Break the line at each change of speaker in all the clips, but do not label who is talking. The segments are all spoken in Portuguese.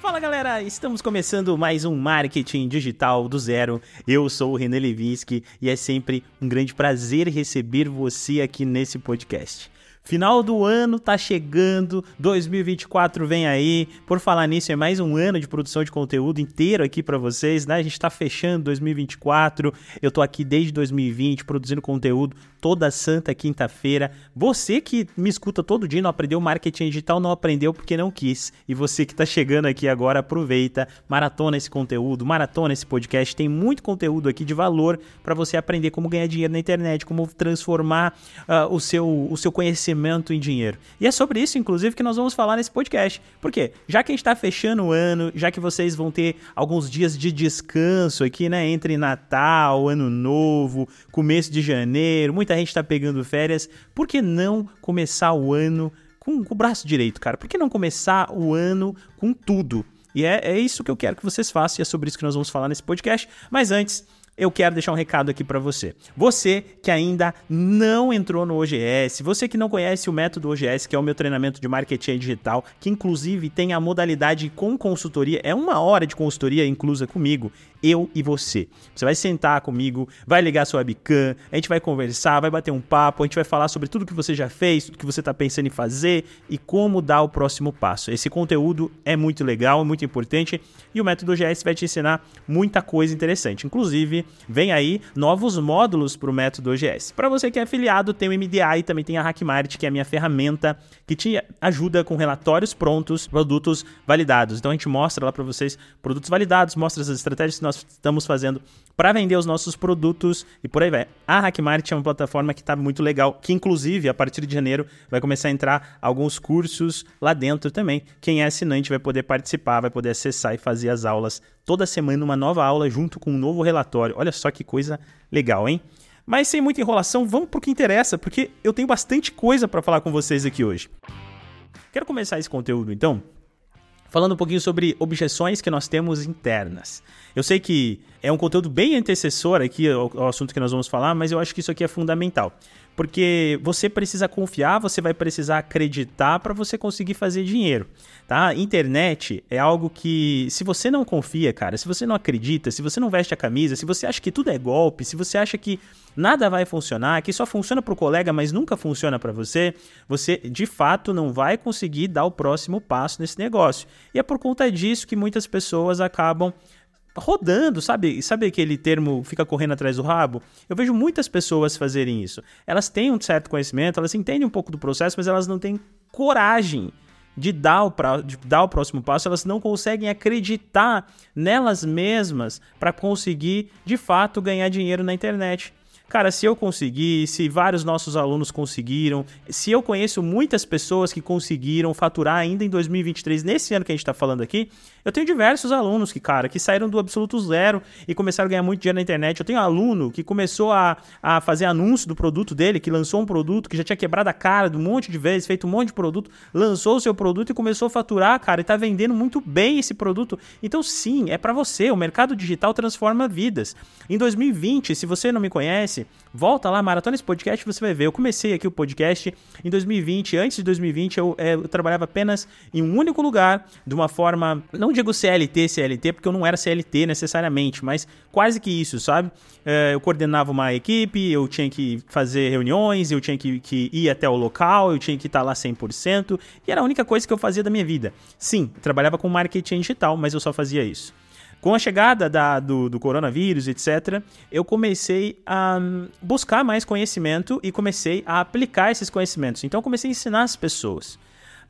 Fala galera, estamos começando mais um Marketing Digital do Zero. Eu sou o René Levinsky e é sempre um grande prazer receber você aqui nesse podcast. Final do ano tá chegando, 2024 vem aí. Por falar nisso, é mais um ano de produção de conteúdo inteiro aqui para vocês, né? A gente tá fechando 2024. Eu tô aqui desde 2020 produzindo conteúdo toda santa quinta-feira. Você que me escuta todo dia, não aprendeu marketing digital, não aprendeu porque não quis. E você que tá chegando aqui agora, aproveita, maratona esse conteúdo, maratona esse podcast. Tem muito conteúdo aqui de valor para você aprender como ganhar dinheiro na internet, como transformar uh, o, seu, o seu conhecimento em dinheiro. E é sobre isso, inclusive, que nós vamos falar nesse podcast. Por quê? Já que a gente está fechando o ano, já que vocês vão ter alguns dias de descanso aqui, né? Entre Natal, Ano Novo, começo de janeiro, muita gente está pegando férias. Por que não começar o ano com, com o braço direito, cara? Por que não começar o ano com tudo? E é, é isso que eu quero que vocês façam, e é sobre isso que nós vamos falar nesse podcast. Mas antes, eu quero deixar um recado aqui para você. Você que ainda não entrou no OGS, você que não conhece o método OGS, que é o meu treinamento de marketing digital, que inclusive tem a modalidade com consultoria, é uma hora de consultoria inclusa comigo eu e você. Você vai sentar comigo, vai ligar sua webcam, a gente vai conversar, vai bater um papo, a gente vai falar sobre tudo que você já fez, tudo que você está pensando em fazer e como dar o próximo passo. Esse conteúdo é muito legal, é muito importante e o método GS vai te ensinar muita coisa interessante. Inclusive, vem aí novos módulos para o método OGS. Para você que é afiliado, tem o MDA e também tem a Hackmart, que é a minha ferramenta que te ajuda com relatórios prontos, produtos validados. Então a gente mostra lá para vocês produtos validados, mostra as estratégias que nós estamos fazendo para vender os nossos produtos e por aí vai. A Hackmart é uma plataforma que está muito legal, que inclusive a partir de janeiro vai começar a entrar alguns cursos lá dentro também. Quem é assinante vai poder participar, vai poder acessar e fazer as aulas toda semana, uma nova aula junto com um novo relatório. Olha só que coisa legal, hein? Mas sem muita enrolação, vamos para o que interessa, porque eu tenho bastante coisa para falar com vocês aqui hoje. Quero começar esse conteúdo então falando um pouquinho sobre objeções que nós temos internas. Eu sei que é um conteúdo bem antecessor aqui ao, ao, assunto que nós vamos falar, mas eu acho que isso aqui é fundamental. Porque você precisa confiar, você vai precisar acreditar para você conseguir fazer dinheiro, tá? Internet é algo que se você não confia, cara, se você não acredita, se você não veste a camisa, se você acha que tudo é golpe, se você acha que nada vai funcionar, que só funciona para o colega, mas nunca funciona para você, você de fato não vai conseguir dar o próximo passo nesse negócio. E é por conta disso que muitas pessoas acabam rodando, sabe? Sabe aquele termo fica correndo atrás do rabo? Eu vejo muitas pessoas fazerem isso. Elas têm um certo conhecimento, elas entendem um pouco do processo, mas elas não têm coragem de dar o, pra, de dar o próximo passo, elas não conseguem acreditar nelas mesmas para conseguir de fato ganhar dinheiro na internet. Cara, se eu conseguir, se vários nossos alunos conseguiram, se eu conheço muitas pessoas que conseguiram faturar ainda em 2023, nesse ano que a gente está falando aqui, eu tenho diversos alunos que, cara, que saíram do absoluto zero e começaram a ganhar muito dinheiro na internet. Eu tenho um aluno que começou a, a fazer anúncio do produto dele, que lançou um produto que já tinha quebrado a cara de um monte de vezes, feito um monte de produto, lançou o seu produto e começou a faturar, cara, e tá vendendo muito bem esse produto. Então, sim, é para você. O mercado digital transforma vidas. Em 2020, se você não me conhece, volta lá, maratona esse podcast, você vai ver. Eu comecei aqui o podcast em 2020. Antes de 2020, eu, é, eu trabalhava apenas em um único lugar, de uma forma, não digo CLT, CLT, porque eu não era CLT necessariamente, mas quase que isso, sabe? É, eu coordenava uma equipe, eu tinha que fazer reuniões, eu tinha que, que ir até o local, eu tinha que estar lá 100%, e era a única coisa que eu fazia da minha vida. Sim, trabalhava com marketing digital, mas eu só fazia isso. Com a chegada da, do, do coronavírus, etc., eu comecei a buscar mais conhecimento e comecei a aplicar esses conhecimentos. Então, comecei a ensinar as pessoas.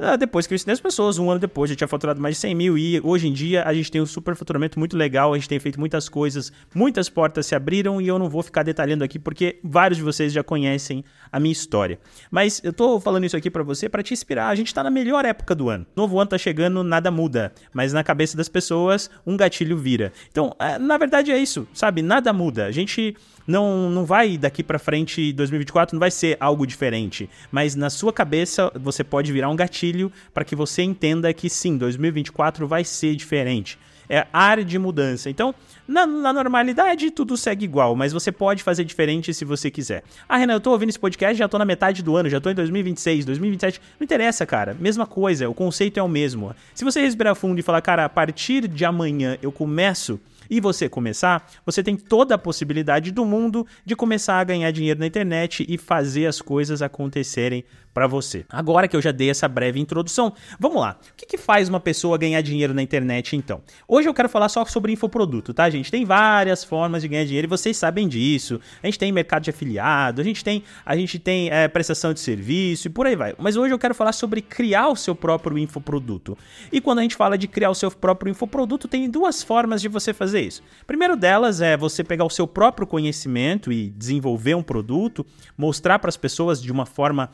Ah, depois que eu ensinei as pessoas, um ano depois, já tinha faturado mais de 100 mil e hoje em dia a gente tem um super faturamento muito legal, a gente tem feito muitas coisas, muitas portas se abriram e eu não vou ficar detalhando aqui porque vários de vocês já conhecem a minha história. Mas eu tô falando isso aqui para você para te inspirar. A gente tá na melhor época do ano. Novo ano tá chegando, nada muda, mas na cabeça das pessoas um gatilho vira. Então, é, na verdade é isso, sabe? Nada muda. A gente não, não vai daqui para frente 2024 não vai ser algo diferente, mas na sua cabeça você pode virar um gatilho para que você entenda que sim, 2024 vai ser diferente é área de mudança. Então, na, na, normalidade, tudo segue igual, mas você pode fazer diferente se você quiser. Ah, Renan, eu tô ouvindo esse podcast, já tô na metade do ano, já tô em 2026, 2027. Não interessa, cara. Mesma coisa, o conceito é o mesmo. Se você respirar fundo e falar, cara, a partir de amanhã eu começo e você começar, você tem toda a possibilidade do mundo de começar a ganhar dinheiro na internet e fazer as coisas acontecerem para você. Agora que eu já dei essa breve introdução, vamos lá. O que, que, faz uma pessoa ganhar dinheiro na internet então? Hoje eu quero falar só sobre infoproduto, tá, gente? Tem várias formas de ganhar dinheiro e vocês sabem disso. A gente tem mercado de afiliado, a gente tem, a gente tem é, prestação de serviço e por aí vai. Mas hoje eu quero falar sobre criar o seu próprio infoproduto. E quando a gente fala de criar o seu próprio infoproduto, tem duas formas de você fazer isso. Primeiro delas é você pegar o seu próprio conhecimento e desenvolver um produto, mostrar para as pessoas de uma forma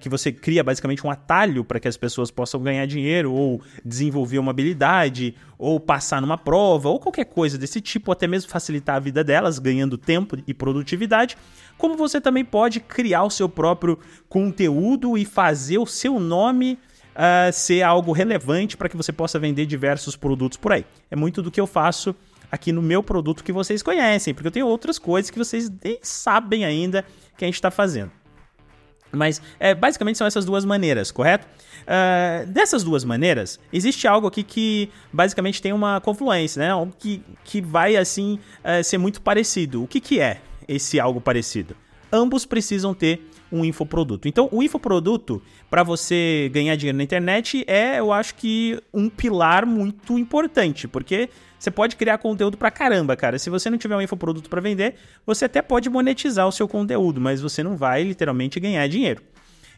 que você cria basicamente um atalho para que as pessoas possam ganhar dinheiro ou desenvolver uma habilidade ou passar numa prova ou qualquer coisa desse tipo, ou até mesmo facilitar a vida delas, ganhando tempo e produtividade. Como você também pode criar o seu próprio conteúdo e fazer o seu nome uh, ser algo relevante para que você possa vender diversos produtos por aí. É muito do que eu faço aqui no meu produto que vocês conhecem, porque eu tenho outras coisas que vocês nem sabem ainda que a gente está fazendo. Mas é, basicamente são essas duas maneiras, correto? Uh, dessas duas maneiras, existe algo aqui que basicamente tem uma confluência, né? Algo que, que vai assim uh, ser muito parecido. O que, que é esse algo parecido? Ambos precisam ter um infoproduto. Então, o infoproduto, para você ganhar dinheiro na internet, é, eu acho que, um pilar muito importante, porque você pode criar conteúdo pra caramba, cara. Se você não tiver um infoproduto para vender, você até pode monetizar o seu conteúdo, mas você não vai literalmente ganhar dinheiro.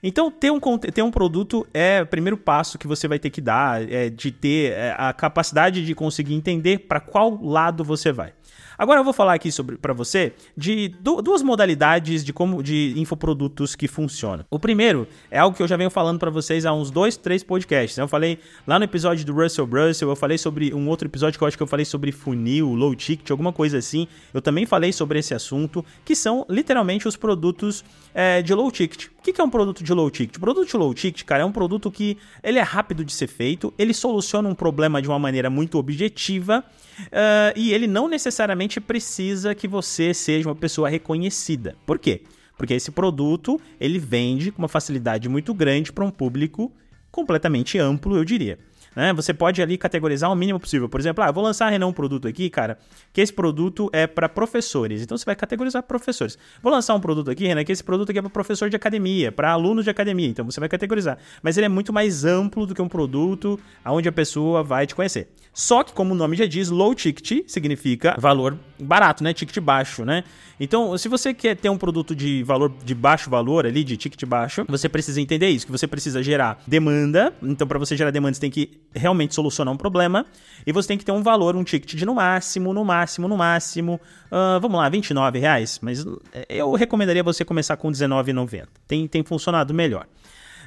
Então, ter um, ter um produto é o primeiro passo que você vai ter que dar, é, de ter é, a capacidade de conseguir entender para qual lado você vai. Agora eu vou falar aqui sobre para você de duas modalidades de como de infoprodutos que funcionam. O primeiro é algo que eu já venho falando para vocês há uns dois, três podcasts. Eu falei lá no episódio do Russell Brussel, eu falei sobre um outro episódio que eu acho que eu falei sobre funil, low ticket, alguma coisa assim. Eu também falei sobre esse assunto, que são literalmente os produtos é, de low ticket. O que é um produto de low ticket? O produto de low ticket, cara, é um produto que ele é rápido de ser feito, ele soluciona um problema de uma maneira muito objetiva uh, e ele não necessariamente precisa que você seja uma pessoa reconhecida. Por quê? Porque esse produto ele vende com uma facilidade muito grande para um público completamente amplo, eu diria. Né? Você pode ali categorizar o mínimo possível. Por exemplo, ah, vou lançar Renan um produto aqui, cara, que esse produto é para professores. Então você vai categorizar professores. Vou lançar um produto aqui, Renan, que esse produto aqui é para professor de academia, para alunos de academia. Então você vai categorizar. Mas ele é muito mais amplo do que um produto aonde a pessoa vai te conhecer. Só que, como o nome já diz, low ticket significa valor barato, né? Ticket baixo, né? Então, se você quer ter um produto de valor de baixo valor ali, de ticket baixo, você precisa entender isso, que você precisa gerar demanda. Então, para você gerar demanda, você tem que realmente solucionar um problema. E você tem que ter um valor, um ticket de no máximo, no máximo, no máximo. Uh, vamos lá, 29 reais. Mas eu recomendaria você começar com R$19,90. Tem, tem funcionado melhor.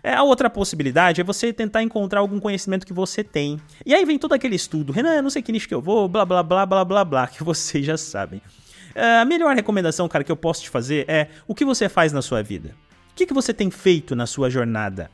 É, a outra possibilidade é você tentar encontrar algum conhecimento que você tem. E aí vem todo aquele estudo, Renan, não sei que nicho que eu vou, blá blá blá blá blá blá, que vocês já sabem. É, a melhor recomendação, cara, que eu posso te fazer é o que você faz na sua vida. O que, que você tem feito na sua jornada?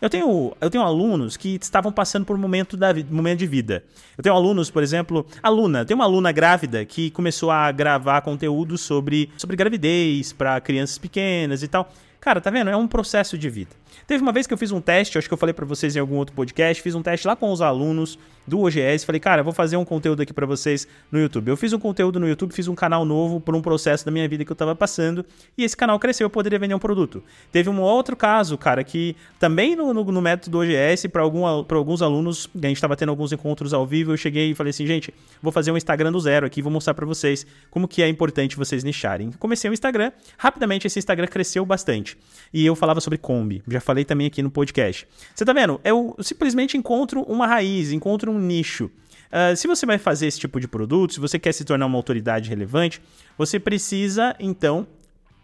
Eu tenho, eu tenho alunos que estavam passando por um momento, da, momento de vida. Eu tenho alunos, por exemplo, aluna, tem uma aluna grávida que começou a gravar conteúdo sobre, sobre gravidez para crianças pequenas e tal. Cara, tá vendo? É um processo de vida. Teve uma vez que eu fiz um teste, acho que eu falei para vocês em algum outro podcast, fiz um teste lá com os alunos do OGS, falei, cara, vou fazer um conteúdo aqui para vocês no YouTube. Eu fiz um conteúdo no YouTube, fiz um canal novo por um processo da minha vida que eu tava passando, e esse canal cresceu, eu poderia vender um produto. Teve um outro caso, cara, que também no, no, no método do OGS, para algum, alguns alunos, a gente tava tendo alguns encontros ao vivo, eu cheguei e falei assim, gente, vou fazer um Instagram do zero aqui, vou mostrar para vocês como que é importante vocês nicharem. Comecei o Instagram, rapidamente esse Instagram cresceu bastante. E eu falava sobre Kombi, já falei também aqui no podcast. Você tá vendo? Eu simplesmente encontro uma raiz, encontro um nicho. Uh, se você vai fazer esse tipo de produto, se você quer se tornar uma autoridade relevante, você precisa então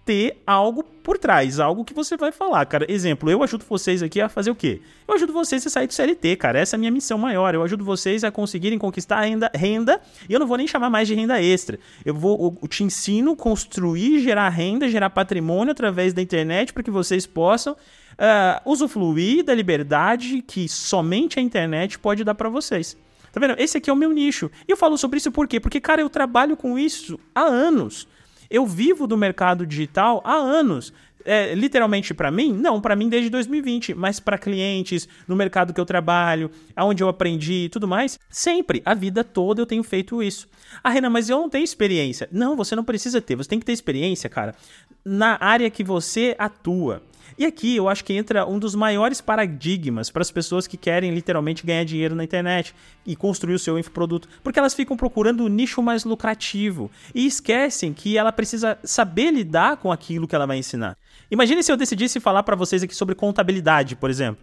ter algo por trás, algo que você vai falar, cara. Exemplo, eu ajudo vocês aqui a fazer o quê? Eu ajudo vocês a sair do CLT, cara. Essa é a minha missão maior. Eu ajudo vocês a conseguirem conquistar renda, renda e eu não vou nem chamar mais de renda extra. Eu vou eu te ensino a construir, gerar renda, gerar patrimônio através da internet para que vocês possam uh, usufruir da liberdade que somente a internet pode dar para vocês. Tá vendo? Esse aqui é o meu nicho. E eu falo sobre isso por quê? Porque, cara, eu trabalho com isso há anos. Eu vivo do mercado digital há anos. É, literalmente para mim? Não, para mim desde 2020, mas para clientes, no mercado que eu trabalho, aonde eu aprendi e tudo mais, sempre, a vida toda eu tenho feito isso. Ah, Renan, mas eu não tenho experiência. Não, você não precisa ter, você tem que ter experiência, cara, na área que você atua. E aqui eu acho que entra um dos maiores paradigmas para as pessoas que querem literalmente ganhar dinheiro na internet e construir o seu infoproduto, porque elas ficam procurando o nicho mais lucrativo e esquecem que ela precisa saber lidar com aquilo que ela vai ensinar. Imagine se eu decidisse falar para vocês aqui sobre contabilidade, por exemplo.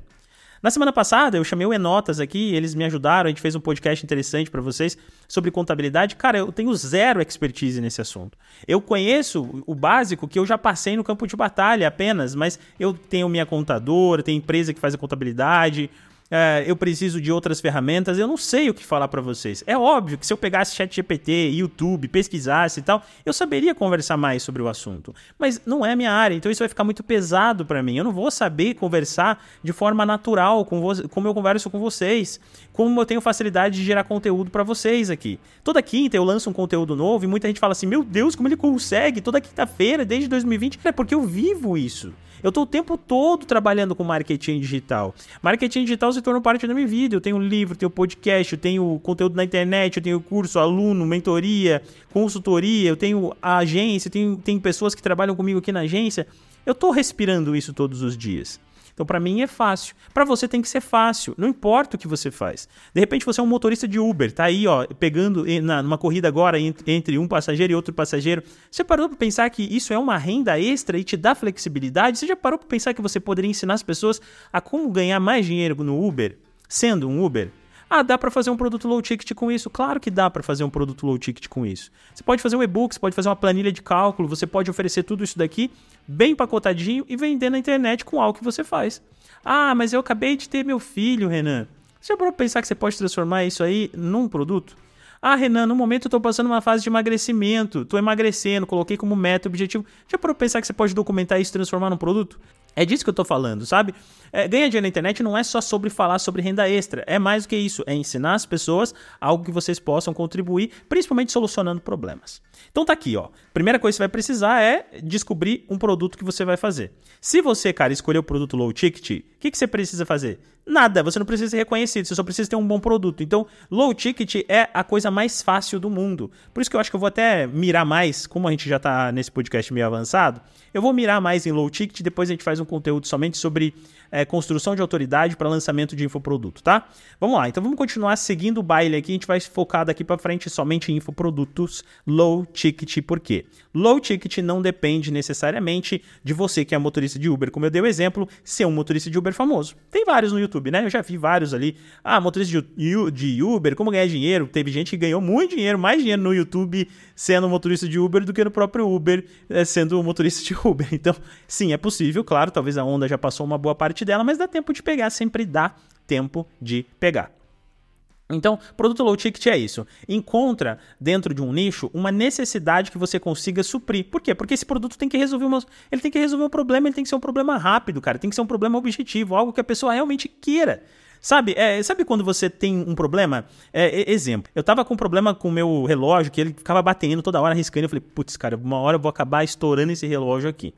Na semana passada, eu chamei o Enotas aqui, eles me ajudaram, a gente fez um podcast interessante para vocês sobre contabilidade. Cara, eu tenho zero expertise nesse assunto. Eu conheço o básico que eu já passei no campo de batalha apenas, mas eu tenho minha contadora, tenho empresa que faz a contabilidade, é, eu preciso de outras ferramentas, eu não sei o que falar para vocês. É óbvio que se eu pegasse chat GPT, YouTube, pesquisasse e tal, eu saberia conversar mais sobre o assunto. Mas não é a minha área, então isso vai ficar muito pesado para mim. Eu não vou saber conversar de forma natural com como eu converso com vocês, como eu tenho facilidade de gerar conteúdo para vocês aqui. Toda quinta eu lanço um conteúdo novo e muita gente fala assim: "Meu Deus, como ele consegue toda quinta-feira desde 2020?". É porque eu vivo isso. Eu estou o tempo todo trabalhando com marketing digital. Marketing digital se tornou parte da minha vida. Eu tenho livro, tenho podcast, eu tenho conteúdo na internet, eu tenho curso, aluno, mentoria, consultoria, eu tenho agência, eu tenho, tenho pessoas que trabalham comigo aqui na agência. Eu estou respirando isso todos os dias. Então, para mim é fácil. Para você tem que ser fácil. Não importa o que você faz. De repente você é um motorista de Uber, tá aí, ó, pegando na, numa corrida agora entre um passageiro e outro passageiro. Você parou para pensar que isso é uma renda extra e te dá flexibilidade? Você já parou para pensar que você poderia ensinar as pessoas a como ganhar mais dinheiro no Uber, sendo um Uber? Ah, dá para fazer um produto low ticket com isso? Claro que dá para fazer um produto low ticket com isso. Você pode fazer um e-book, você pode fazer uma planilha de cálculo, você pode oferecer tudo isso daqui bem empacotadinho e vender na internet com algo que você faz. Ah, mas eu acabei de ter meu filho, Renan. Você já parou pensar que você pode transformar isso aí num produto? Ah, Renan, no momento eu estou passando uma fase de emagrecimento, estou emagrecendo, coloquei como meta, objetivo. Já parou pensar que você pode documentar isso e transformar num produto? É disso que eu tô falando, sabe? É, ganhar dinheiro na internet não é só sobre falar sobre renda extra, é mais do que isso, é ensinar as pessoas algo que vocês possam contribuir, principalmente solucionando problemas. Então tá aqui, ó. Primeira coisa que você vai precisar é descobrir um produto que você vai fazer. Se você, cara, escolher o produto low ticket, o que, que você precisa fazer? Nada, você não precisa ser reconhecido, você só precisa ter um bom produto. Então, low ticket é a coisa mais fácil do mundo. Por isso que eu acho que eu vou até mirar mais, como a gente já tá nesse podcast meio avançado, eu vou mirar mais em low ticket, depois a gente faz um conteúdo somente sobre é, construção de autoridade para lançamento de infoproduto, tá? Vamos lá, então vamos continuar seguindo o baile aqui. A gente vai focar daqui para frente somente em infoprodutos low ticket. Por quê? Low ticket não depende necessariamente de você que é motorista de Uber, como eu dei o exemplo, ser um motorista de Uber famoso. Tem vários no YouTube, né? Eu já vi vários ali. Ah, motorista de Uber, como ganhar dinheiro? Teve gente que ganhou muito dinheiro, mais dinheiro no YouTube sendo motorista de Uber do que no próprio Uber é, sendo motorista de Uber. Então, sim, é possível, claro, talvez a onda já passou uma boa parte dela, mas dá tempo de pegar, sempre dá tempo de pegar. Então, produto low ticket é isso. Encontra dentro de um nicho uma necessidade que você consiga suprir. Por quê? Porque esse produto tem que resolver uma, ele tem que resolver um problema, ele tem que ser um problema rápido, cara. Tem que ser um problema objetivo, algo que a pessoa realmente queira. Sabe, é, sabe quando você tem um problema? É, exemplo, eu tava com um problema com o meu relógio, que ele ficava batendo toda hora, arriscando. Eu falei, putz, cara, uma hora eu vou acabar estourando esse relógio aqui.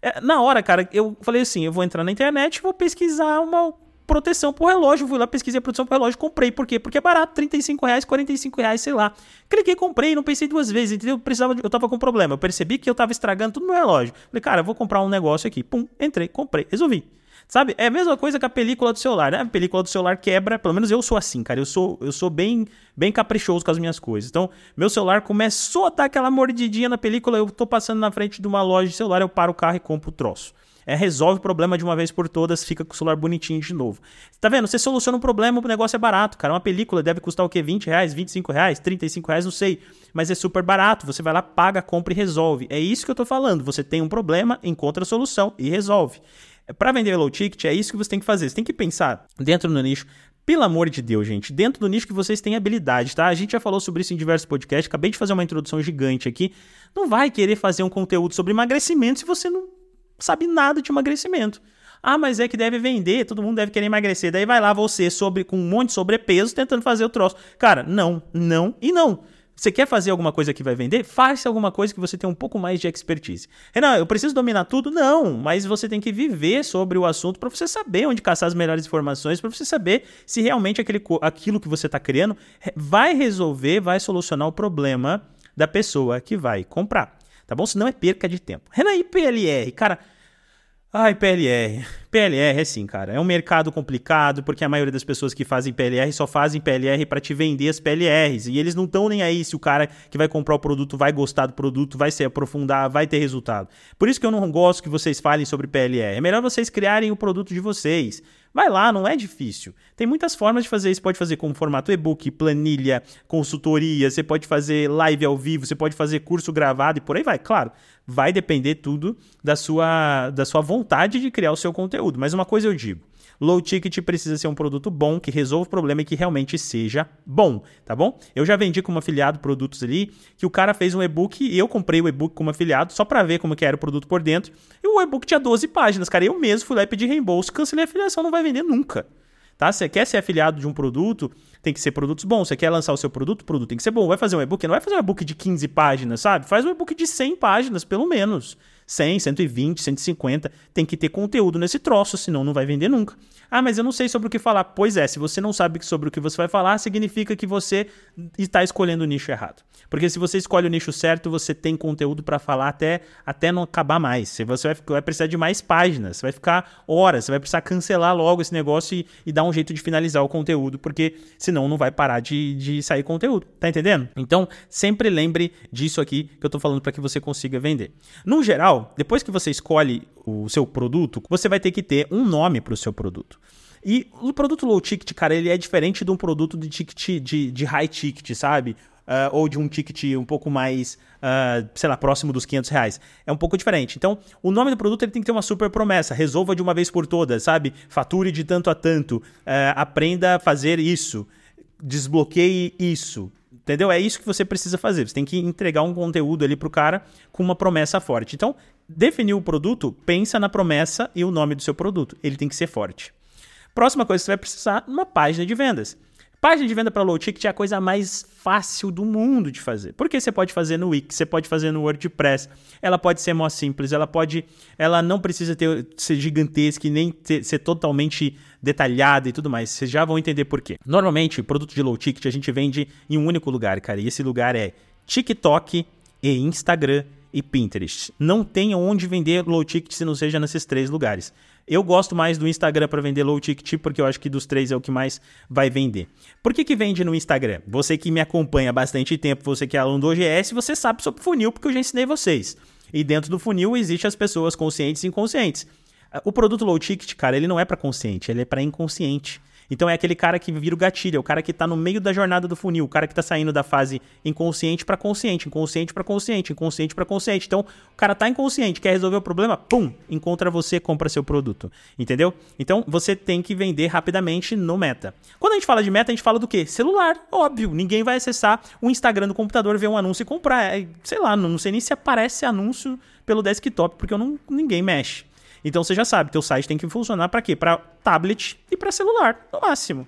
É, na hora, cara, eu falei assim: eu vou entrar na internet vou pesquisar uma proteção pro relógio. Fui lá, pesquisei a proteção pro relógio, comprei. Por quê? Porque é barato, 35 reais, 45 reais, sei lá. Cliquei, comprei, não pensei duas vezes, entendeu? Eu, precisava, eu tava com problema. Eu percebi que eu tava estragando tudo meu relógio. Falei, cara, vou comprar um negócio aqui. Pum, entrei, comprei, resolvi. Sabe? É a mesma coisa que a película do celular, né? A película do celular quebra, pelo menos eu sou assim, cara. Eu sou, eu sou bem, bem caprichoso com as minhas coisas. Então, meu celular começou a dar aquela mordidinha na película, eu tô passando na frente de uma loja de celular, eu paro o carro e compro o troço. É, resolve o problema de uma vez por todas, fica com o celular bonitinho de novo. Tá vendo? Você soluciona um problema, o negócio é barato, cara. Uma película deve custar o quê? 20 reais, 25 reais, 35 reais, não sei. Mas é super barato. Você vai lá, paga, compra e resolve. É isso que eu tô falando. Você tem um problema, encontra a solução e resolve. Para vender low ticket, é isso que você tem que fazer. Você tem que pensar dentro do nicho. Pelo amor de Deus, gente, dentro do nicho que vocês têm habilidade, tá? A gente já falou sobre isso em diversos podcasts, acabei de fazer uma introdução gigante aqui. Não vai querer fazer um conteúdo sobre emagrecimento se você não sabe nada de emagrecimento. Ah, mas é que deve vender, todo mundo deve querer emagrecer. Daí vai lá você sobre com um monte de sobrepeso tentando fazer o troço. Cara, não, não e não. Você quer fazer alguma coisa que vai vender? Faça alguma coisa que você tem um pouco mais de expertise. Renan, eu preciso dominar tudo? Não, mas você tem que viver sobre o assunto para você saber onde caçar as melhores informações, para você saber se realmente aquele, aquilo que você está criando vai resolver, vai solucionar o problema da pessoa que vai comprar. Tá bom? Senão é perca de tempo. Renan, e PLR? Cara, Ai, PLR. PLR é sim, cara. É um mercado complicado porque a maioria das pessoas que fazem PLR só fazem PLR para te vender as PLRs. E eles não estão nem aí se o cara que vai comprar o produto vai gostar do produto, vai se aprofundar, vai ter resultado. Por isso que eu não gosto que vocês falem sobre PLR. É melhor vocês criarem o produto de vocês. Vai lá, não é difícil. Tem muitas formas de fazer isso. Pode fazer com formato e-book, planilha, consultoria, você pode fazer live ao vivo, você pode fazer curso gravado e por aí vai. Claro, vai depender tudo da sua, da sua vontade de criar o seu conteúdo. Mas uma coisa eu digo: Low ticket precisa ser um produto bom, que resolva o problema e que realmente seja bom, tá bom? Eu já vendi como afiliado produtos ali, que o cara fez um e-book e eu comprei o e-book como afiliado só para ver como que era o produto por dentro. E o e-book tinha 12 páginas, cara. Eu mesmo fui lá e pedi reembolso, cancelei a afiliação, não vai vender nunca. Tá? Você quer ser afiliado de um produto, tem que ser produtos bons. Você quer lançar o seu produto, o produto tem que ser bom. Vai fazer um e-book, não vai fazer um e-book de 15 páginas, sabe? Faz um e-book de 100 páginas, pelo menos. 100, 120, 150. Tem que ter conteúdo nesse troço, senão não vai vender nunca. Ah, mas eu não sei sobre o que falar. Pois é, se você não sabe sobre o que você vai falar, significa que você está escolhendo o nicho errado. Porque se você escolhe o nicho certo, você tem conteúdo para falar até, até não acabar mais. Você vai, vai, precisar de mais páginas, você vai ficar horas, você vai precisar cancelar logo esse negócio e, e dar um jeito de finalizar o conteúdo, porque senão não vai parar de, de sair conteúdo. Tá entendendo? Então, sempre lembre disso aqui que eu tô falando para que você consiga vender. No geral, depois que você escolhe o seu produto, você vai ter que ter um nome para o seu produto. E o produto low ticket, cara, ele é diferente de um produto de ticket de, de high ticket, sabe? Uh, ou de um ticket um pouco mais, uh, sei lá, próximo dos 500 reais. É um pouco diferente. Então, o nome do produto ele tem que ter uma super promessa. Resolva de uma vez por todas, sabe? Fature de tanto a tanto. Uh, aprenda a fazer isso. Desbloqueie isso. Entendeu? É isso que você precisa fazer. Você tem que entregar um conteúdo ali pro cara com uma promessa forte. Então, definiu o produto, pensa na promessa e o nome do seu produto. Ele tem que ser forte. Próxima coisa que você vai precisar, uma página de vendas. Página de venda para low ticket é a coisa mais fácil do mundo de fazer. Porque você pode fazer no Wix, você pode fazer no WordPress. Ela pode ser mais simples, ela pode, ela não precisa ter, ser gigantesca e nem ter, ser totalmente detalhada e tudo mais. Vocês já vão entender por quê. Normalmente, produto de low ticket a gente vende em um único lugar, cara. E esse lugar é TikTok e Instagram e Pinterest. Não tem onde vender low ticket se não seja nesses três lugares. Eu gosto mais do Instagram para vender low ticket porque eu acho que dos três é o que mais vai vender. Por que, que vende no Instagram? Você que me acompanha há bastante tempo, você que é aluno do OGS, você sabe sobre funil porque eu já ensinei vocês. E dentro do funil existe as pessoas conscientes e inconscientes. O produto low ticket, cara, ele não é para consciente, ele é para inconsciente. Então é aquele cara que vira o gatilho, é o cara que está no meio da jornada do funil, o cara que está saindo da fase inconsciente para consciente, inconsciente para consciente, inconsciente para consciente. Então, o cara tá inconsciente, quer resolver o problema, pum, encontra você, compra seu produto. Entendeu? Então, você tem que vender rapidamente no meta. Quando a gente fala de meta, a gente fala do quê? Celular, óbvio. Ninguém vai acessar o Instagram do computador, ver um anúncio e comprar. É, sei lá, não sei nem se aparece anúncio pelo desktop, porque eu não, ninguém mexe. Então você já sabe, teu site tem que funcionar para quê? Para tablet e para celular, no máximo.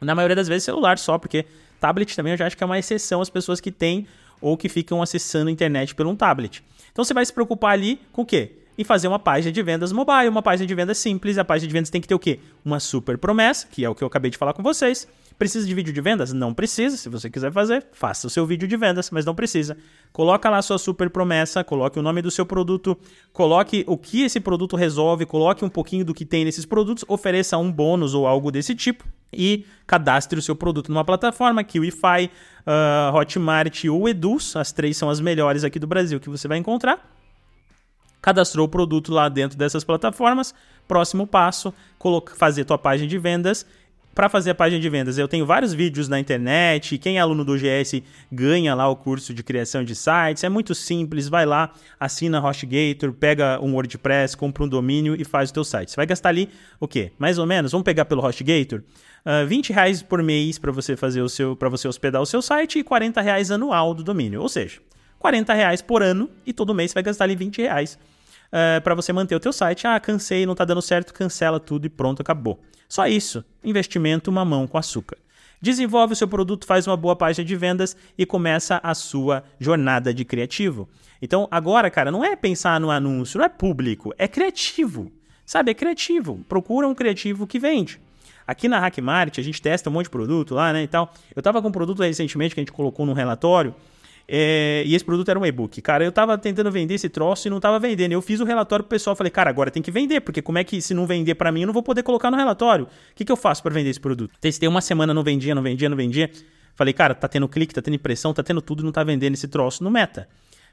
Na maioria das vezes celular só, porque tablet também eu já acho que é uma exceção as pessoas que têm ou que ficam acessando a internet pelo um tablet. Então você vai se preocupar ali com o quê? Em fazer uma página de vendas mobile, uma página de vendas simples. A página de vendas tem que ter o quê? Uma super promessa, que é o que eu acabei de falar com vocês. Precisa de vídeo de vendas? Não precisa. Se você quiser fazer, faça o seu vídeo de vendas, mas não precisa. Coloca lá sua super promessa, coloque o nome do seu produto, coloque o que esse produto resolve, coloque um pouquinho do que tem nesses produtos, ofereça um bônus ou algo desse tipo e cadastre o seu produto numa plataforma, Kiwify, uh, Hotmart ou Eduz, as três são as melhores aqui do Brasil que você vai encontrar. Cadastrou o produto lá dentro dessas plataformas. Próximo passo, fazer tua página de vendas para fazer a página de vendas. Eu tenho vários vídeos na internet. Quem é aluno do GS ganha lá o curso de criação de sites. É muito simples. Vai lá, assina HostGator, pega um WordPress, compra um domínio e faz o teu site. Você vai gastar ali o quê? Mais ou menos. Vamos pegar pelo HostGator. Uh, 20 reais por mês para você fazer o seu, para você hospedar o seu site e 40 reais anual do domínio. Ou seja, 40 reais por ano e todo mês você vai gastar ali 20 reais uh, ah, para você manter o teu site. Ah, cansei, não está dando certo, cancela tudo e pronto, acabou. Só isso. Investimento mamão com açúcar. Desenvolve o seu produto, faz uma boa página de vendas e começa a sua jornada de criativo. Então, agora, cara, não é pensar no anúncio, não é público, é criativo. Sabe, é criativo. Procura um criativo que vende. Aqui na Hackmart, a gente testa um monte de produto lá, né, e tal. Eu tava com um produto recentemente que a gente colocou num relatório é, e esse produto era um e-book. Cara, eu tava tentando vender esse troço e não tava vendendo. Eu fiz o relatório pro pessoal, falei, cara, agora tem que vender, porque como é que se não vender para mim, eu não vou poder colocar no relatório. O que, que eu faço para vender esse produto? Testei uma semana, não vendia, não vendia, não vendia. Falei, cara, tá tendo clique, tá tendo impressão, tá tendo tudo, não tá vendendo esse troço no meta.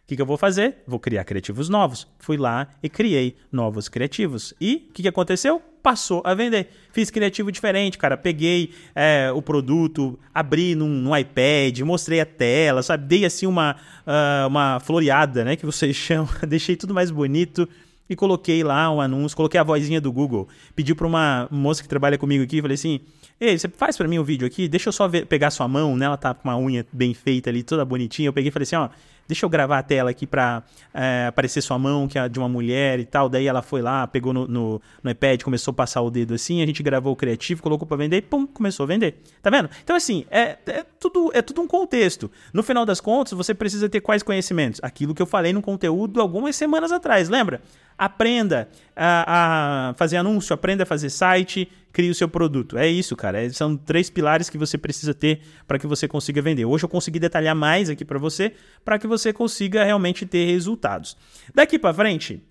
O que, que eu vou fazer? Vou criar criativos novos. Fui lá e criei novos criativos. E o que, que aconteceu? Passou a vender. Fiz criativo diferente, cara. Peguei é, o produto, abri num, num, iPad, mostrei a tela, sabe? Dei assim uma, uh, uma floreada, né? Que vocês chamam. Deixei tudo mais bonito e coloquei lá um anúncio, coloquei a vozinha do Google. Pedi para uma moça que trabalha comigo aqui, falei assim: Ei, você faz para mim um vídeo aqui? Deixa eu só ver, pegar sua mão, né? Ela tá com uma unha bem feita ali, toda bonitinha. Eu peguei e falei assim: ó deixa eu gravar a tela aqui para é, aparecer sua mão, que é de uma mulher e tal. Daí ela foi lá, pegou no, no, no, iPad, começou a passar o dedo assim, a gente gravou o criativo, colocou para vender e pum, começou a vender. Tá vendo? Então, assim, é, é, tudo, é tudo um contexto. No final das contas, você precisa ter quais conhecimentos? Aquilo que eu falei no conteúdo algumas semanas atrás, lembra? Aprenda a, a fazer anúncio, aprenda a fazer site, crie o seu produto. É isso, cara. É, são três pilares que você precisa ter para que você consiga vender. Hoje eu consegui detalhar mais aqui para você, para que você consiga realmente ter resultados. Daqui para frente,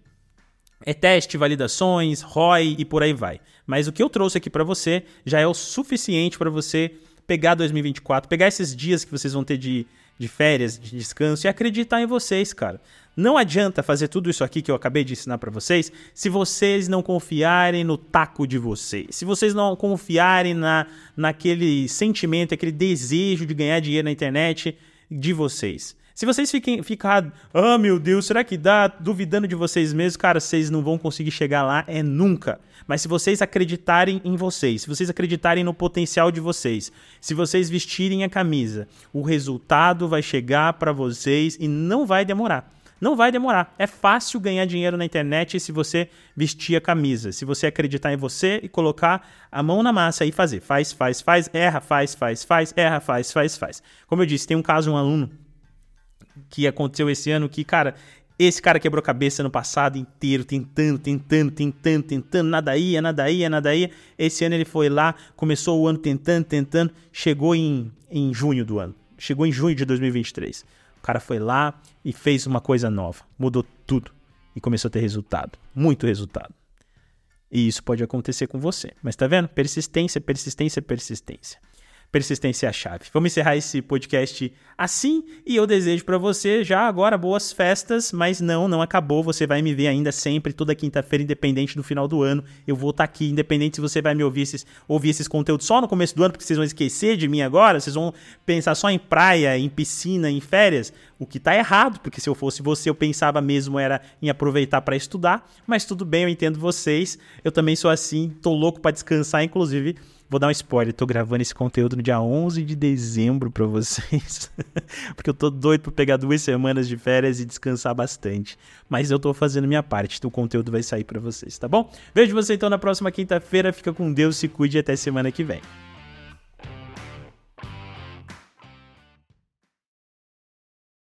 é teste, validações, ROI e por aí vai. Mas o que eu trouxe aqui para você já é o suficiente para você pegar 2024, pegar esses dias que vocês vão ter de, de férias, de descanso e acreditar em vocês, cara. Não adianta fazer tudo isso aqui que eu acabei de ensinar para vocês se vocês não confiarem no taco de vocês. Se vocês não confiarem na, naquele sentimento, aquele desejo de ganhar dinheiro na internet de vocês. Se vocês fiquem ficar, ah, meu Deus, será que dá? Duvidando de vocês mesmos, cara, vocês não vão conseguir chegar lá é nunca. Mas se vocês acreditarem em vocês, se vocês acreditarem no potencial de vocês, se vocês vestirem a camisa, o resultado vai chegar para vocês e não vai demorar. Não vai demorar. É fácil ganhar dinheiro na internet se você vestir a camisa, se você acreditar em você e colocar a mão na massa e fazer. Faz, faz, faz, erra, faz, faz, faz, erra, faz, faz, faz. Como eu disse, tem um caso, um aluno que aconteceu esse ano que, cara, esse cara quebrou cabeça no passado inteiro, tentando, tentando, tentando, tentando, nada ia, nada ia, nada ia. Esse ano ele foi lá, começou o ano tentando, tentando, chegou em, em junho do ano. Chegou em junho de 2023 cara foi lá e fez uma coisa nova, mudou tudo e começou a ter resultado, muito resultado. E isso pode acontecer com você. Mas tá vendo? Persistência, persistência, persistência persistência é a chave. Vamos encerrar esse podcast assim e eu desejo para você já agora boas festas, mas não, não acabou. Você vai me ver ainda sempre toda quinta-feira, independente do final do ano. Eu vou estar tá aqui, independente se você vai me ouvir esses, ouvir esses conteúdos só no começo do ano, porque vocês vão esquecer de mim agora, vocês vão pensar só em praia, em piscina, em férias. O que tá errado, porque se eu fosse você, eu pensava mesmo era em aproveitar para estudar, mas tudo bem, eu entendo vocês. Eu também sou assim, tô louco para descansar, inclusive Vou dar um spoiler, tô gravando esse conteúdo no dia 11 de dezembro para vocês, porque eu tô doido para pegar duas semanas de férias e descansar bastante. Mas eu tô fazendo minha parte, então o conteúdo vai sair para vocês, tá bom? Vejo você então na próxima quinta-feira, fica com Deus, se cuide e até semana que vem.